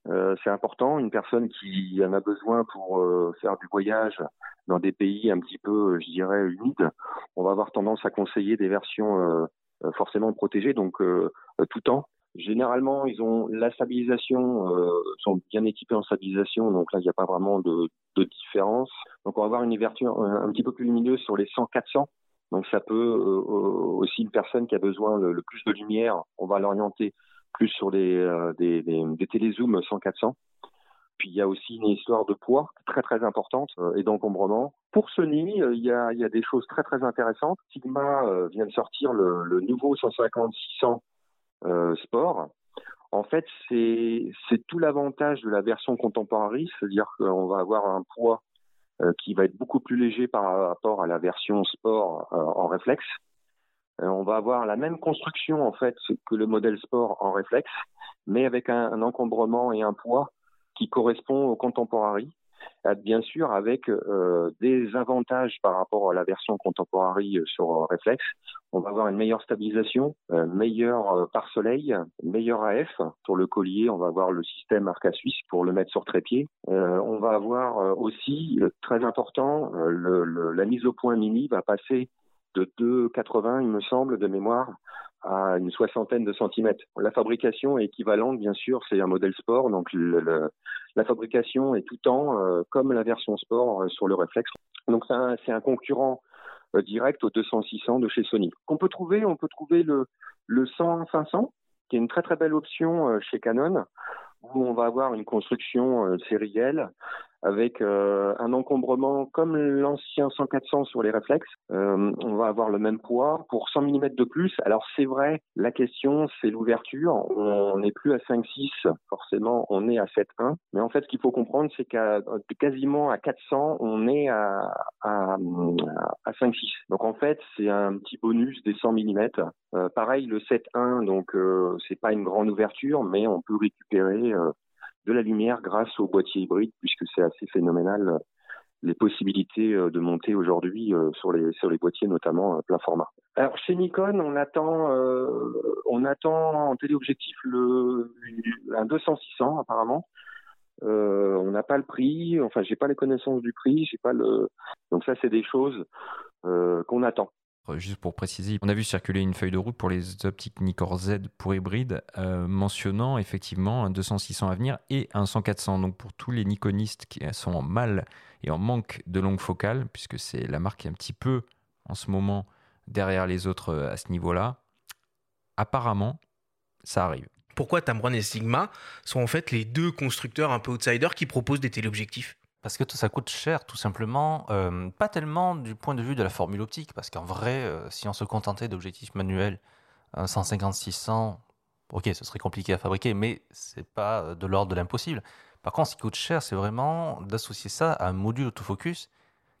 euh, c'est important. Une personne qui en a besoin pour euh, faire du voyage dans des pays un petit peu, je dirais, humides, on va avoir tendance à conseiller des versions euh, forcément protégées, donc tout temps. Généralement, ils ont la stabilisation, sont bien équipés en stabilisation, donc là, il n'y a pas vraiment de, de, différence. Donc, on va avoir une version un, petit peu plus lumineuse sur les 100-400. Donc, ça peut aussi une personne qui a besoin le plus de lumière, on va l'orienter plus sur euh, des, télézooms 100-400. Puis il y a aussi une histoire de poids très très importante euh, et d'encombrement. Pour Sony, euh, il y, a, des choses très très intéressantes. Sigma vient de sortir le, nouveau 150-600 euh, Sport. En fait, c'est tout l'avantage de la version contemporary, c'est-à-dire qu'on va avoir un poids qui va être beaucoup plus léger par rapport à la version Sport en réflexe. Euh, on va avoir la même construction en fait que le modèle Sport en réflexe, mais avec un, encombrement et un poids qui correspond au contemporary. Euh, Bien sûr, avec euh, des avantages par rapport à la version contemporary sur réflexe. On va avoir une meilleure stabilisation, euh, meilleur euh, pare-soleil, meilleur AF pour le collier. On va avoir le système Arca Suisse pour le mettre sur trépied. On va avoir aussi, très important, la mise au point mini va passer de 2,80 il me semble de mémoire à une soixantaine de centimètres. La fabrication est équivalente, bien sûr, c'est un modèle sport, donc la fabrication est tout temps euh, comme la version sport euh, sur le réflexe. Donc c'est un, concurrent euh, direct au 200-600 de chez Sony. Qu'on peut trouver, on peut trouver le, le 100-500, qui est une très très belle option chez Canon, où on va avoir une construction sérielle avec euh, un encombrement comme l'ancien 100-400 sur les réflexes. Euh, on va avoir le même poids pour 100 mm de plus. Alors c'est vrai, la question c'est l'ouverture. On n'est plus à 5-6, forcément on est à 7-1. Mais en fait ce qu'il faut comprendre c'est qu'à quasiment à 400 on est à, à, à 5-6. Donc en fait c'est un petit bonus des 100 mm. Euh, pareil le 7-1 donc euh, c'est pas une grande ouverture mais on peut récupérer euh, de la lumière grâce au boîtier hybride puisque c'est assez phénoménal euh, les possibilités euh, de monter aujourd'hui euh, sur les sur les boîtiers notamment plein format. Alors chez Nikon, on attend on attend en téléobjectif le un 200-600 apparemment. Euh, on n'a pas le prix, enfin j'ai pas les connaissances du prix, j'ai pas le donc ça c'est des choses qu'on attend. Juste pour préciser, on a vu circuler une feuille de route pour les optiques Nikkor Z pour hybride, euh, mentionnant effectivement un 200-600 à venir et un 100-400. Donc pour tous les Nikonistes qui sont en mal et en manque de longue focale, puisque c'est la marque qui est un petit peu en ce moment derrière les autres euh, à ce niveau-là, apparemment, ça arrive. Pourquoi Tamron et Sigma sont en fait les deux constructeurs un peu outsiders qui proposent des téléobjectifs? Parce que ça coûte cher, tout simplement. Euh, pas tellement du point de vue de la formule optique, parce qu'en vrai, euh, si on se contentait d'objectifs manuels, un 150-600, ok, ce serait compliqué à fabriquer, mais c'est pas euh, de l'ordre de l'impossible. Par contre, ce qui coûte cher, c'est vraiment d'associer ça à un module autofocus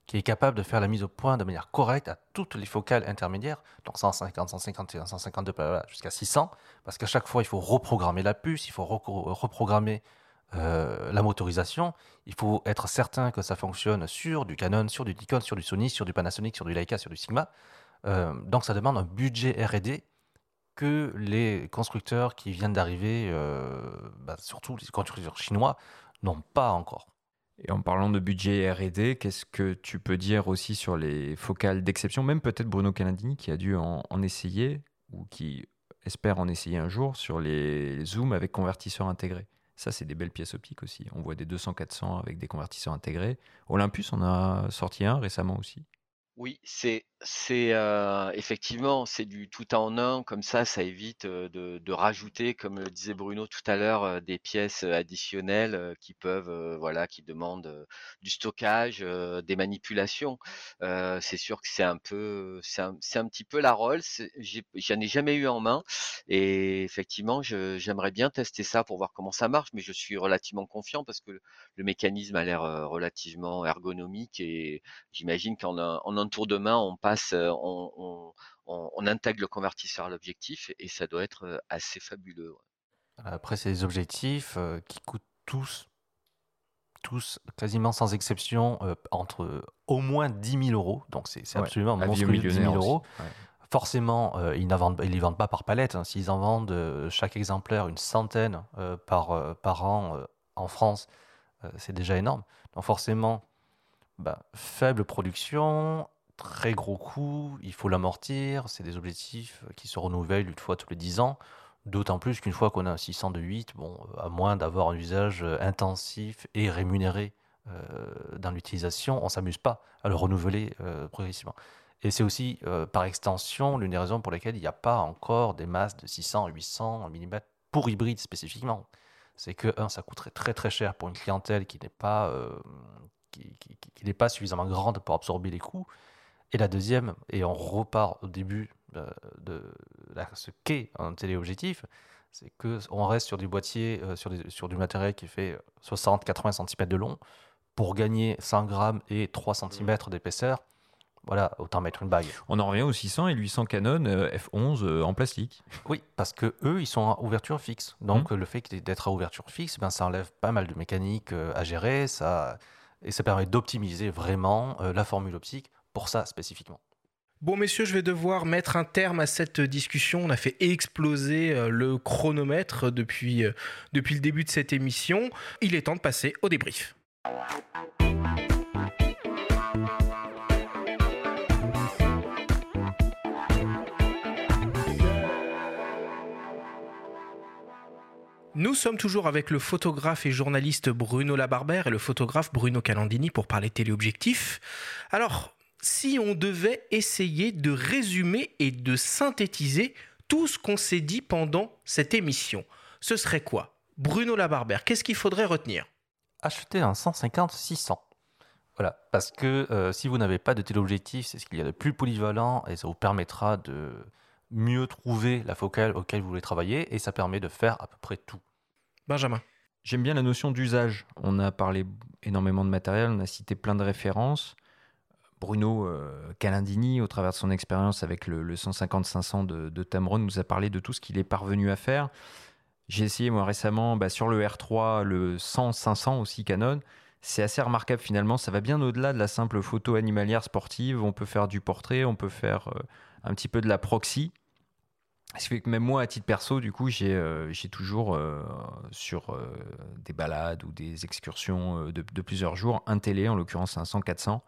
qui est capable de faire la mise au point de manière correcte à toutes les focales intermédiaires, donc 150, 151, 152, blablabla, jusqu'à 600, parce qu'à chaque fois, il faut reprogrammer la puce, il faut reprogrammer euh, la motorisation, il faut être certain que ça fonctionne sur du Canon, sur du Nikon, sur du Sony, sur du Panasonic, sur du Leica, sur du Sigma. Euh, donc ça demande un budget R&D que les constructeurs qui viennent d'arriver, euh, bah, surtout les constructeurs chinois, n'ont pas encore. Et en parlant de budget R&D, qu'est-ce que tu peux dire aussi sur les focales d'exception Même peut-être Bruno Canadini qui a dû en, en essayer ou qui espère en essayer un jour sur les zooms avec convertisseur intégré. Ça, c'est des belles pièces optiques aussi. On voit des 200-400 avec des convertisseurs intégrés. Olympus en a sorti un récemment aussi. Oui, c'est c'est euh, effectivement c'est du tout en un comme ça, ça évite de, de rajouter, comme le disait Bruno tout à l'heure, des pièces additionnelles qui peuvent voilà qui demandent du stockage, des manipulations. C'est sûr que c'est un peu c'est un, petit peu la. J'ai- J'en ai jamais eu en main et effectivement j'aimerais bien tester ça pour voir comment ça marche, mais je suis relativement confiant parce que le, mécanisme a l'air relativement ergonomique et j'imagine qu'en un, en un tour de main on passe, on, on, on- on intègre le convertisseur à l'objectif et ça doit être assez fabuleux. ouais. Après, c'est des objectifs euh, qui coûtent tous, tous, quasiment sans exception, euh, entre au moins 10 000 euros. Donc c'est Ouais, absolument monstrueux, 10 000 millionnaires euros. Ouais. Forcément, euh, ils ne vendent, ils les vendent pas par palette. hein. S'ils en vendent euh, chaque exemplaire une centaine euh, par, par an en France, c'est déjà énorme. Donc forcément, bah, faible production, très gros coût, il faut l'amortir. C'est des objectifs qui se renouvellent une fois tous les 10 ans. D'autant plus qu'une fois qu'on a un 600 de 8, bon, euh, à moins d'avoir un usage euh, intensif et rémunéré euh, dans l'utilisation, on ne s'amuse pas à le renouveler progressivement. Et c'est aussi, par extension, l'une des raisons pour lesquelles il n'y a pas encore des masses de 600 800 mm pour hybride spécifiquement. C'est que, un, ça coûterait très très cher pour une clientèle qui n'est pas, qui n'est pas suffisamment grande pour absorber les coûts. Et la deuxième, et on repart au début euh, de la- ce qu'est un téléobjectif, c'est que on reste sur des boîtiers, euh, sur, des- sur du matériel qui fait 60-80 cm de long. Pour gagner 100 grammes et 3 cm d'épaisseur, voilà, autant mettre une bague. On en revient aux 600 et 800 Canon euh, F11 euh, en plastique. Oui, parce que eux, ils sont à ouverture fixe. Donc, le fait d'être à ouverture fixe, ben, ça enlève pas mal de mécanique euh, à gérer, ça, et ça permet d'optimiser vraiment euh, la formule optique pour ça spécifiquement. Bon, messieurs, je vais devoir mettre un terme à cette discussion. On a fait exploser euh, le chronomètre depuis, euh, depuis le début de cette émission. Il est temps de passer au débrief. Nous sommes toujours avec le photographe et journaliste Bruno Labarbère et le photographe Bruno Calandini pour parler téléobjectif. Alors, si on devait essayer de résumer et de synthétiser tout ce qu'on s'est dit pendant cette émission, ce serait quoi? Bruno Labarbère, qu'est-ce qu'il faudrait retenir? Acheter un 150-600. Voilà, parce que euh, si vous n'avez pas de téléobjectif, c'est ce qu'il y a de plus polyvalent et ça vous permettra de mieux trouver la focale auquel vous voulez travailler et ça permet de faire à peu près tout. Benjamin. J'aime bien la notion d'usage. On a parlé énormément de matériel, on a cité plein de références. Bruno euh, Calandini, au travers de son expérience avec le, le 150-500 de, Tamron, nous a parlé de tout ce qu'il est parvenu à faire. J'ai essayé moi récemment bah, sur le R3, le 100-500 aussi Canon. C'est assez remarquable finalement, ça va bien au-delà de la simple photo animalière sportive. On peut faire du portrait, on peut faire euh, un petit peu de la proxy. Ce qui fait que même moi, à titre perso, du coup, j'ai euh, toujours euh, sur des balades ou des excursions de, de plusieurs jours un télé, en l'occurrence un 100-400,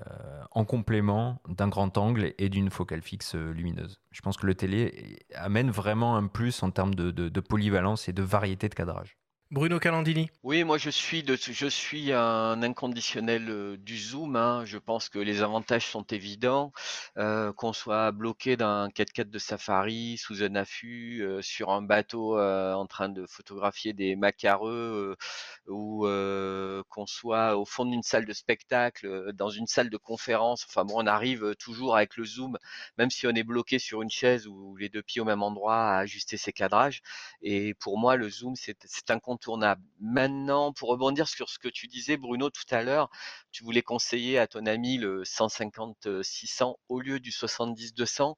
euh, en complément d'un grand angle et d'une focale fixe euh, lumineuse. Je pense que le télé amène vraiment un plus en termes de, polyvalence et de variété de cadrage. Bruno Calandini. Oui, moi je suis de, je suis un inconditionnel euh, du zoom. hein. Je pense que les avantages sont évidents. Euh, qu'on soit bloqué dans un 4x4 de safari, sous un affût, euh, sur un bateau euh, en train de photographier des macareux, euh, ou euh, qu'on soit au fond d'une salle de spectacle, dans une salle de conférence. Enfin bon, on arrive toujours avec le zoom, même si on est bloqué sur une chaise ou les deux pieds au même endroit, à ajuster ses cadrages. Et pour moi, le zoom, c'est c'est Maintenant, pour rebondir sur ce que tu disais, Bruno, tout à l'heure, tu voulais conseiller à ton ami le 150-600 au lieu du 70-200.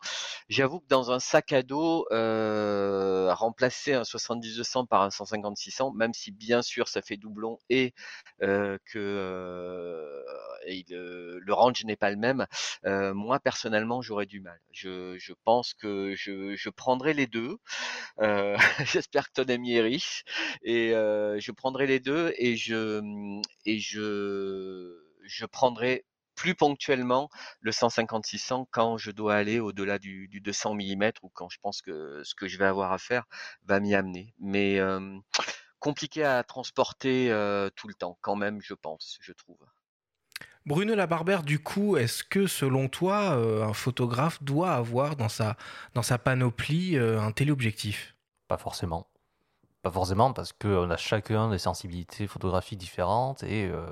J'avoue que dans un sac à dos, euh, remplacer un 70-200 par un 150-600, même si bien sûr ça fait doublon et euh, que euh, et le, range n'est pas le même, euh, moi personnellement j'aurais du mal. Je, pense que je, prendrai les deux. Euh, J'espère que ton ami est riche et euh, je prendrai les deux et je et je prendrai plus ponctuellement le 150-600 quand je dois aller au-delà du, du 200 mm ou quand je pense que ce que je vais avoir à faire va m'y amener. Mais euh, compliqué à transporter euh, tout le temps, quand même, je pense, je trouve. Bruno Labarbère, du coup, est-ce que selon toi, euh, un photographe doit avoir dans sa, dans sa panoplie euh, un téléobjectif? Pas forcément. Pas forcément parce qu'on a chacun des sensibilités photographiques différentes et euh,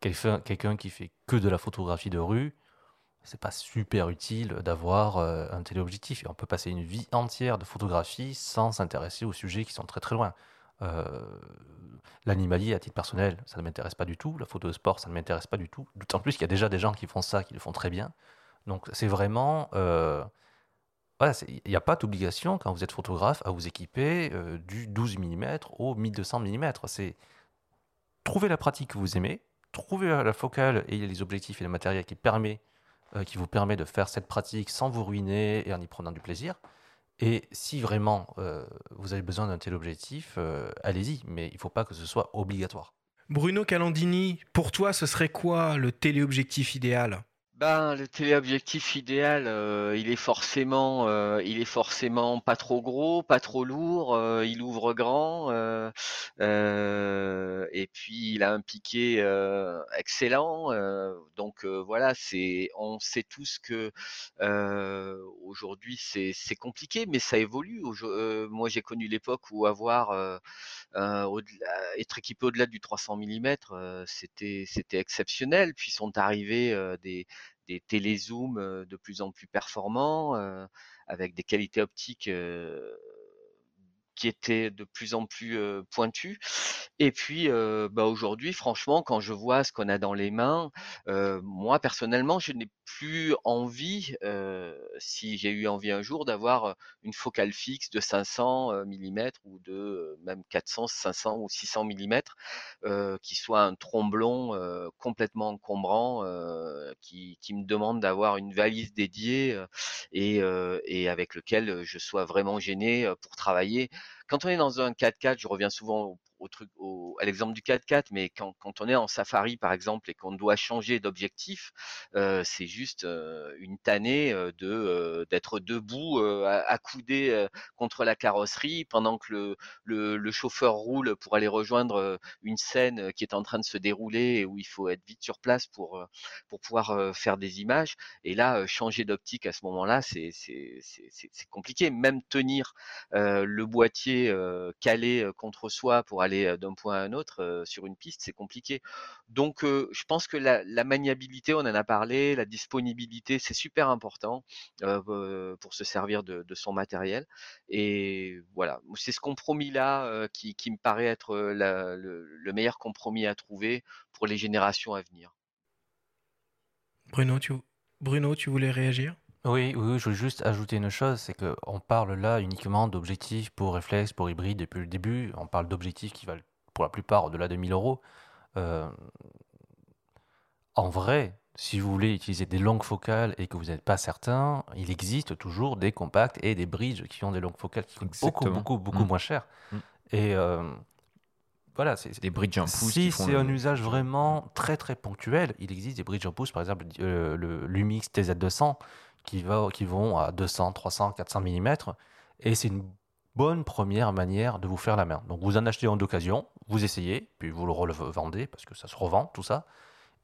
quelqu'un qui fait que de la photographie de rue, c'est pas super utile d'avoir euh, un téléobjectif. Et on peut passer une vie entière de photographie sans s'intéresser aux sujets qui sont très très loin. Euh, L'animalier, à titre personnel, ça ne m'intéresse pas du tout. La photo de sport, ça ne m'intéresse pas du tout. D'autant plus qu'il y a déjà des gens qui font ça, qui le font très bien. Donc c'est vraiment... euh, il n'y a pas d'obligation quand vous êtes photographe à vous équiper euh, du 12 mm au 1200 mm. C'est trouver la pratique que vous aimez, trouver la focale et les objectifs et le matériel qui, permet, qui vous permet de faire cette pratique sans vous ruiner et en y prenant du plaisir. Et si vraiment euh, vous avez besoin d'un tel objectif, euh, allez-y, mais il ne faut pas que ce soit obligatoire. Bruno Calandini, pour toi, ce serait quoi le téléobjectif idéal? Ben, le téléobjectif idéal, euh, il est forcément, euh, il est forcément pas trop gros, pas trop lourd, euh, il ouvre grand, et puis il a un piqué excellent. donc voilà, c'est, on sait tous que aujourd'hui c'est, c'est compliqué, mais ça évolue. moi, j'ai connu l'époque où avoir être équipé au-delà du 300 mm, c'était, c'était exceptionnel. Puis sont arrivés des des télézooms de plus en plus performants, avec des qualités optiques qui était de plus en plus pointu. Et puis, bah, aujourd'hui, franchement, quand je vois ce qu'on a dans les mains, moi personnellement, je n'ai plus envie, si j'ai eu envie un jour, d'avoir une focale fixe de 500 mm ou de même 400, 500 ou 600 mm, qui soit un tromblon complètement encombrant, qui, qui, me demande d'avoir une valise dédiée et, et avec lequel je sois vraiment gêné pour travailler. Quand on est dans un 4x4, je reviens souvent au truc, à l'exemple du 4x4, mais quand, quand, on est en safari par exemple et qu'on doit changer d'objectif, euh, c'est juste euh, une tannée euh, de d'être debout, accoudé contre la carrosserie pendant que le, le, le, chauffeur roule pour aller rejoindre une scène qui est en train de se dérouler et où il faut être vite sur place pour pour pouvoir faire des images. Et là, changer d'optique à ce moment-là, c'est c'est compliqué. Même tenir le boîtier calé contre soi pour aller d'un point à un autre sur une piste, c'est compliqué. Donc, je pense que la, maniabilité, on en a parlé, la disponibilité, c'est super important pour se servir de, son matériel. Et voilà, c'est ce compromis-là qui, me paraît être le, meilleur compromis à trouver pour les générations à venir. Bruno, tu, Bruno, tu voulais réagir? Oui, oui, je veux juste ajouter une chose, c'est qu'on parle là uniquement d'objectifs pour réflexe, pour hybride depuis le début. On parle d'objectifs qui valent pour la plupart au-delà de 1000 euros. Euh, en vrai, si vous voulez utiliser des longues focales et que vous n'êtes pas certain, il existe toujours des compacts et des bridges qui ont des longues focales qui coûtent beaucoup, beaucoup, beaucoup mm. moins cher. Mm. Et euh, voilà, c'est des bridges en pouce. Si c'est un usage vraiment très très ponctuel, il existe des bridges en pouce, par exemple euh, le Lumix TZ200 qui, va, qui vont à 200, 300, 400 mm. Et c'est une bonne première manière de vous faire la main. Donc vous en achetez en d'occasion, vous essayez, puis vous le revendez parce que ça se revend, tout ça.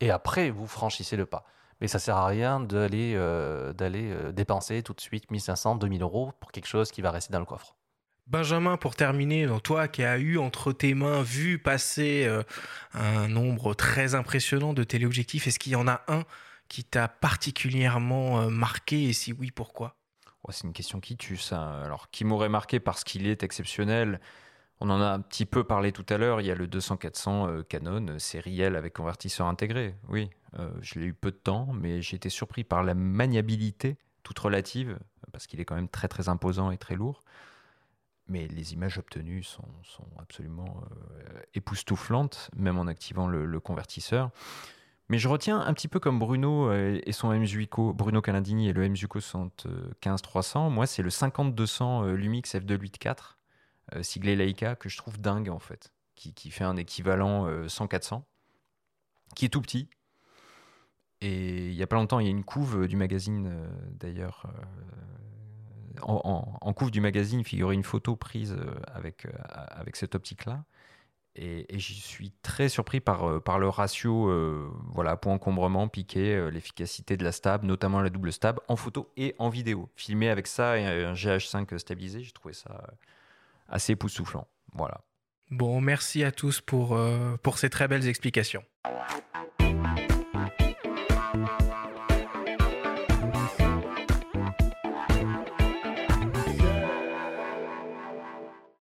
Et après, vous franchissez le pas. Mais ça sert à rien d'aller euh, euh, dépenser tout de suite 1500, 2000 euros pour quelque chose qui va rester dans le coffre. Benjamin, pour terminer, toi qui as eu entre tes mains, vu passer euh, un nombre très impressionnant de téléobjectifs, est-ce qu'il y en a un qui t'a particulièrement euh, marqué et si oui, pourquoi? C'est une question qui tue ça. Alors, qui m'aurait marqué parce qu'il est exceptionnel? On en a un petit peu parlé tout à l'heure, il y a le 200-400 euh, Canon euh, sériel avec convertisseur intégré. Oui, je l'ai eu peu de temps, mais j'ai été surpris par la maniabilité toute relative, parce qu'il est quand même très très imposant et très lourd. Mais les images obtenues sont, absolument époustouflantes, même en activant le convertisseur. Mais je retiens un petit peu comme Bruno euh, et son MZUICO, Bruno Canadini et le MZUICO 75-300. Moi, c'est le 50-200 euh, Lumix F284, euh, siglé Leica, que je trouve dingue en fait, qui, qui fait un équivalent 100-400, qui est tout petit. Et il y a pas longtemps, il y a une couve du magazine d'ailleurs. En, en, couve du magazine figurait une photo prise avec, avec cette optique-là. Et, et j'y suis très surpris par, euh, par le ratio euh, voilà, point encombrement, piqué, euh, l'efficacité de la stab, notamment la double stab, en photo et en vidéo. Filmé avec ça et un GH5 stabilisé, j'ai trouvé ça assez époustouflant. Voilà. Bon, merci à tous pour, pour ces très belles explications.